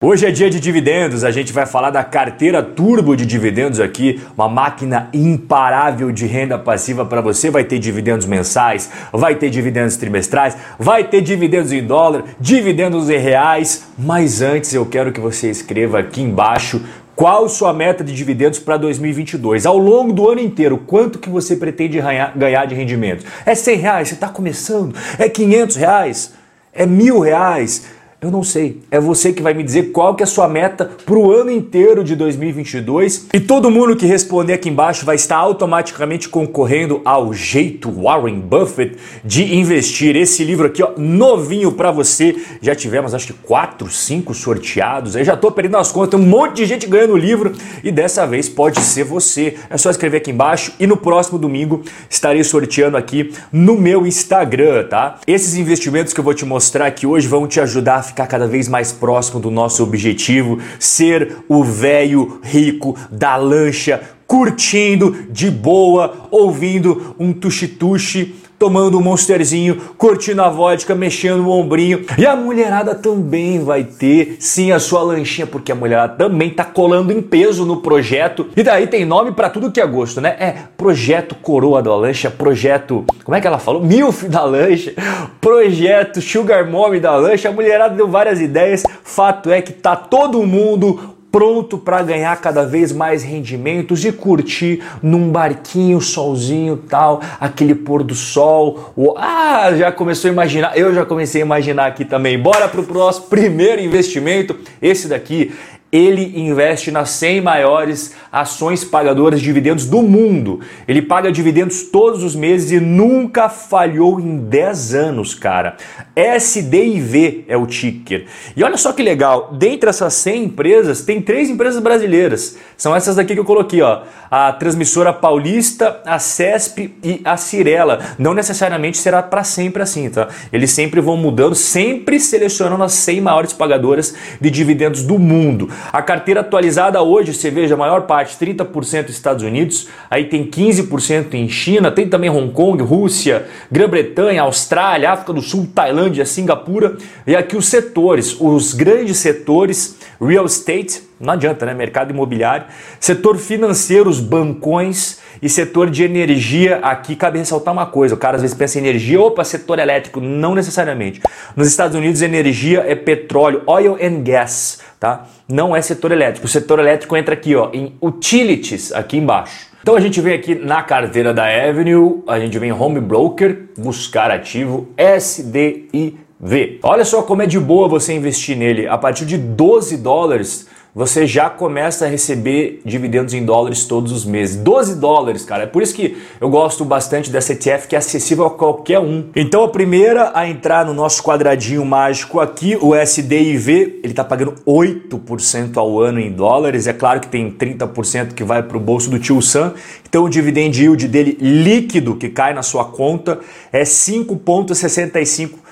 Hoje é dia de dividendos, a gente vai falar da carteira turbo de dividendos aqui, uma máquina imparável de renda passiva para você. Vai ter dividendos mensais, vai ter dividendos trimestrais, vai ter dividendos em dólar, dividendos em reais. Mas antes eu quero que você escreva aqui embaixo qual sua meta de dividendos para 2022? Ao longo do ano inteiro, quanto que você pretende ganhar de rendimento? É 100 reais? Você está começando? É 500 reais? É mil reais? Eu não sei. É você que vai me dizer qual que é a sua meta para o ano inteiro de 2022. E todo mundo que responder aqui embaixo vai estar automaticamente concorrendo ao jeito Warren Buffett de investir. Esse livro aqui, ó, novinho para você. Já tivemos acho que quatro, cinco sorteados. Eu já estou perdendo as contas. Tem um monte de gente ganhando o livro e dessa vez pode ser você. É só escrever aqui embaixo e no próximo domingo estarei sorteando aqui no meu Instagram, tá? Esses investimentos que eu vou te mostrar aqui hoje vão te ajudar a ficar cada vez mais próximo do nosso objetivo, ser o velho rico da lancha, curtindo de boa, ouvindo um tuxi-tuxi tomando um monsterzinho, curtindo a vodka, mexendo o ombrinho. E a mulherada também vai ter, sim, a sua lanchinha, porque a mulherada também tá colando em peso no projeto. E daí tem nome para tudo que é gosto, né? É Projeto Coroa da Lancha, Projeto, como é que ela falou? Milf da Lancha, Projeto Sugar Mommy da Lancha. A mulherada deu várias ideias. Fato é que tá todo mundo pronto para ganhar cada vez mais rendimentos e curtir num barquinho, solzinho tal, aquele pôr do sol. Ah, já começou a imaginar, eu já comecei a imaginar aqui também. Bora pro nosso primeiro investimento. Esse daqui ele investe nas 100 maiores ações pagadoras de dividendos do mundo. Ele paga dividendos todos os meses e nunca falhou em 10 anos, cara. SDIV é o ticker. E olha só que legal, dentre essas 100 empresas, tem três empresas brasileiras. São essas daqui que eu coloquei, ó. A Transmissora Paulista, a CESP e a Cirela. Não necessariamente será para sempre assim, tá? Eles sempre vão mudando, sempre selecionando as 100 maiores pagadoras de dividendos do mundo. A carteira atualizada hoje, você veja, a maior parte, 30% Estados Unidos, aí tem 15% em China, tem também Hong Kong, Rússia, Grã-Bretanha, Austrália, África do Sul, Tailândia, Singapura. E aqui os setores, os grandes setores, real estate, não adianta, né? Mercado imobiliário, setor financeiro, os bancões e setor de energia. Aqui cabe ressaltar uma coisa: o cara às vezes pensa em energia, opa, setor elétrico. Não necessariamente. Nos Estados Unidos, energia é petróleo, oil and gas, tá? Não é setor elétrico. O setor elétrico entra aqui, ó, em utilities, aqui embaixo. Então a gente vem aqui na carteira da Avenue, a gente vem em Home Broker, buscar ativo SDIV. Olha só como é de boa você investir nele. A partir de 12 dólares você já começa a receber dividendos em dólares todos os meses. 12 dólares, cara. É por isso que eu gosto bastante dessa ETF que é acessível a qualquer um. Então a primeira a entrar no nosso quadradinho mágico aqui, o SDIV, ele está pagando 8% ao ano em dólares. É claro que tem 30% que vai para o bolso do tio Sam. Então o dividend yield dele líquido que cai na sua conta é 5,65%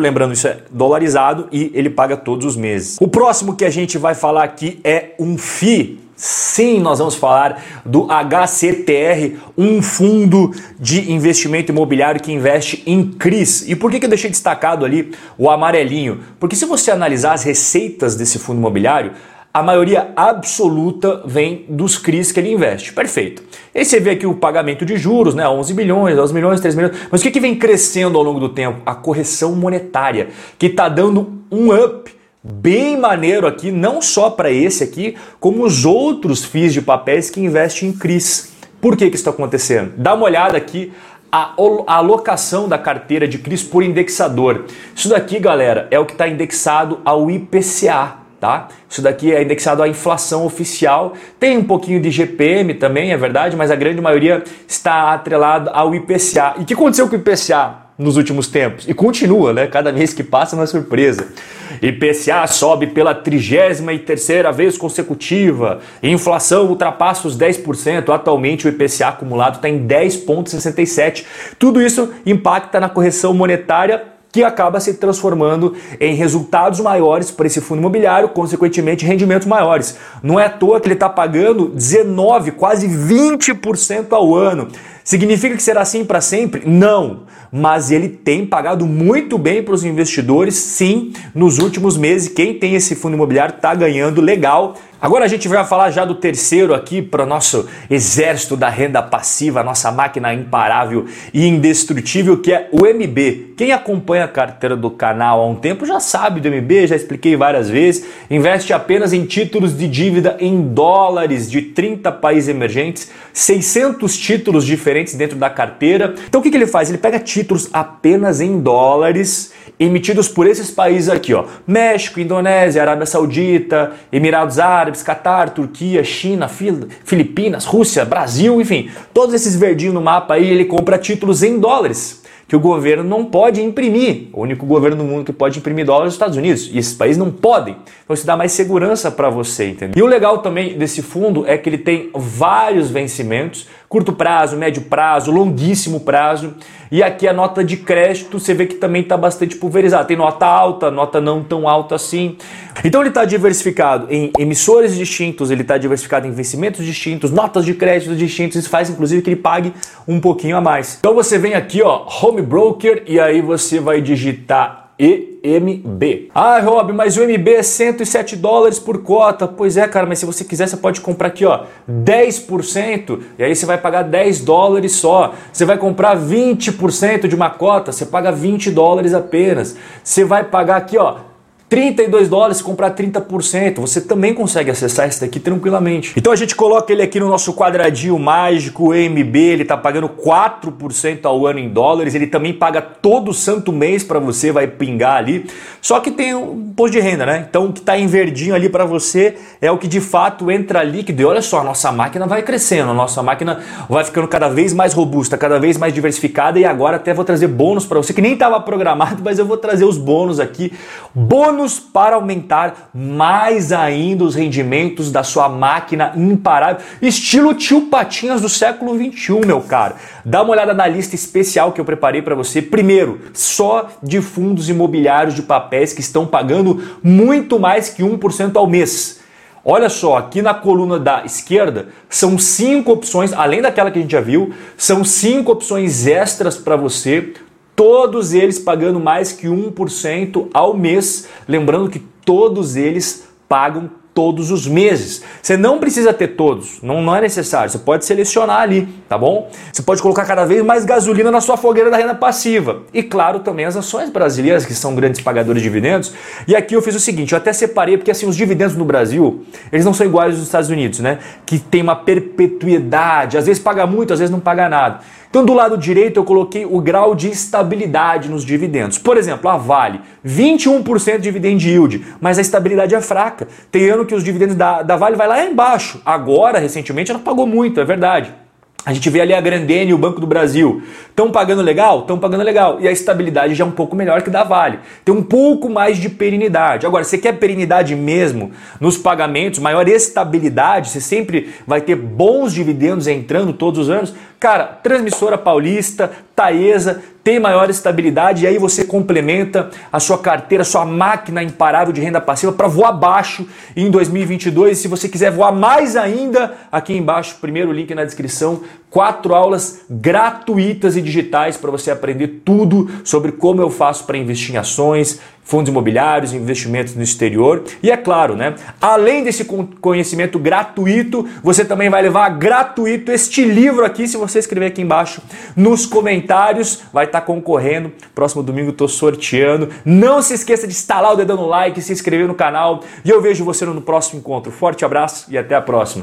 lembrando isso é dolarizado e ele paga todos os meses. O próximo que a gente vai falar aqui é um FI. Sim, nós vamos falar do HCTR, um fundo de investimento imobiliário que investe em CRIs. E por que eu deixei destacado ali o amarelinho? Porque se você analisar as receitas desse fundo imobiliário, a maioria absoluta vem dos CRIs que ele investe. Perfeito. E aí você vê aqui o pagamento de juros, né? 11 bilhões, 12 milhões, 3 milhões. Mas o que, que vem crescendo ao longo do tempo? A correção monetária, que está dando um up bem maneiro aqui, não só para esse aqui, como os outros FIIs de papéis que investem em CRIs. Por que, que isso está acontecendo? Dá uma olhada aqui a alocação da carteira de CRIs por indexador. Isso daqui, galera, é o que está indexado ao IPCA tá? Isso daqui é indexado à inflação oficial. Tem um pouquinho de GPM também, é verdade, mas a grande maioria está atrelado ao IPCA. E o que aconteceu com o IPCA nos últimos tempos? E continua, né? Cada mês que passa é uma surpresa. IPCA sobe pela trigésima e terceira vez consecutiva. Inflação ultrapassa os 10%. Atualmente o IPCA acumulado está em 10,67. Tudo isso impacta na correção monetária que acaba se transformando em resultados maiores para esse fundo imobiliário, consequentemente rendimentos maiores. Não é à toa que ele está pagando 19, quase 20% ao ano. Significa que será assim para sempre? Não, mas ele tem pagado muito bem para os investidores, sim, nos últimos meses. Quem tem esse fundo imobiliário está ganhando legal. Agora a gente vai falar já do terceiro aqui para o nosso exército da renda passiva, nossa máquina imparável e indestrutível, que é o MB. Quem acompanha a carteira do canal há um tempo já sabe do MB, já expliquei várias vezes. Investe apenas em títulos de dívida em dólares de 30 países emergentes, 600 títulos diferentes dentro da carteira. Então o que, que ele faz? Ele pega títulos apenas em dólares emitidos por esses países aqui, ó: México, Indonésia, Arábia Saudita, Emirados Árabes Árabes, Catar, Turquia, China, Filipinas, Rússia, Brasil, enfim, todos esses verdinhos no mapa aí, ele compra títulos em dólares que o governo não pode imprimir. O único governo do mundo que pode imprimir dólares é os Estados Unidos. E esses países não podem. Então isso dá mais segurança para você, entendeu? E o legal também desse fundo é que ele tem vários vencimentos, curto prazo, médio prazo, longuíssimo prazo. E aqui a nota de crédito, você vê que também está bastante pulverizada. Tem nota alta, nota não tão alta assim. Então ele está diversificado em emissores distintos, ele está diversificado em vencimentos distintos, notas de crédito distintos. Isso faz inclusive que ele pague um pouquinho a mais. Então você vem aqui, ó, Home Broker, e aí você vai digitar EMB. Ah, Rob, mas o MB é 107 dólares por cota. Pois é, cara, mas se você quiser, você pode comprar aqui, ó, 10%, e aí você vai pagar 10 dólares só. Você vai comprar 20% de uma cota, você paga 20 dólares apenas. Você vai pagar aqui, ó, 32 dólares comprar 30%. Você também consegue acessar esse daqui tranquilamente. Então a gente coloca ele aqui no nosso quadradinho mágico, EMB, ele está pagando 4% ao ano em dólares. Ele também paga todo santo mês para você, vai pingar ali. Só que tem um imposto de renda, né? Então o que está em verdinho ali para você é o que de fato entra líquido. E olha só, a nossa máquina vai crescendo, a nossa máquina vai ficando cada vez mais robusta, cada vez mais diversificada. E agora até vou trazer bônus para você que nem estava programado, mas eu vou trazer os bônus aqui. Bônus bônus para aumentar mais ainda os rendimentos da sua máquina imparável, estilo tio Patinhas do século 21, meu caro. Dá uma olhada na lista especial que eu preparei para você. Primeiro, só de fundos imobiliários de papéis que estão pagando muito mais que 1% ao mês. Olha só, aqui na coluna da esquerda são cinco opções, além daquela que a gente já viu, são cinco opções extras para você todos eles pagando mais que 1% ao mês. Lembrando que todos eles pagam todos os meses. Você não precisa ter todos, não, não é necessário. Você pode selecionar ali, tá bom? Você pode colocar cada vez mais gasolina na sua fogueira da renda passiva. E claro, também as ações brasileiras, que são grandes pagadores de dividendos. E aqui eu fiz o seguinte, eu até separei, porque assim, os dividendos no Brasil, eles não são iguais aos dos Estados Unidos, né? Que tem uma perpetuidade, às vezes paga muito, às vezes não paga nada. Então, do lado direito, eu coloquei o grau de estabilidade nos dividendos. Por exemplo, a Vale, 21% de dividend yield, mas a estabilidade é fraca. Tem ano que os dividendos da, da Vale vai lá embaixo. Agora, recentemente, ela pagou muito, é verdade. A gente vê ali a Grandene e o Banco do Brasil. Estão pagando legal? Estão pagando legal. E a estabilidade já é um pouco melhor que da Vale. Tem um pouco mais de perenidade. Agora, você quer perenidade mesmo nos pagamentos, maior estabilidade, você sempre vai ter bons dividendos entrando todos os anos? Cara, transmissora paulista, Taesa, tem maior estabilidade e aí você complementa a sua carteira, a sua máquina imparável de renda passiva para voar baixo em 2022. E se você quiser voar mais ainda, aqui embaixo, primeiro link na descrição, quatro aulas gratuitas e digitais para você aprender tudo sobre como eu faço para investir em ações, fundos imobiliários, investimentos no exterior. E é claro, né? Além desse conhecimento gratuito, você também vai levar gratuito este livro aqui, se você escrever aqui embaixo nos comentários, vai estar tá concorrendo. Próximo domingo estou sorteando. Não se esqueça de instalar o dedão no like, se inscrever no canal e eu vejo você no próximo encontro. Forte abraço e até a próxima.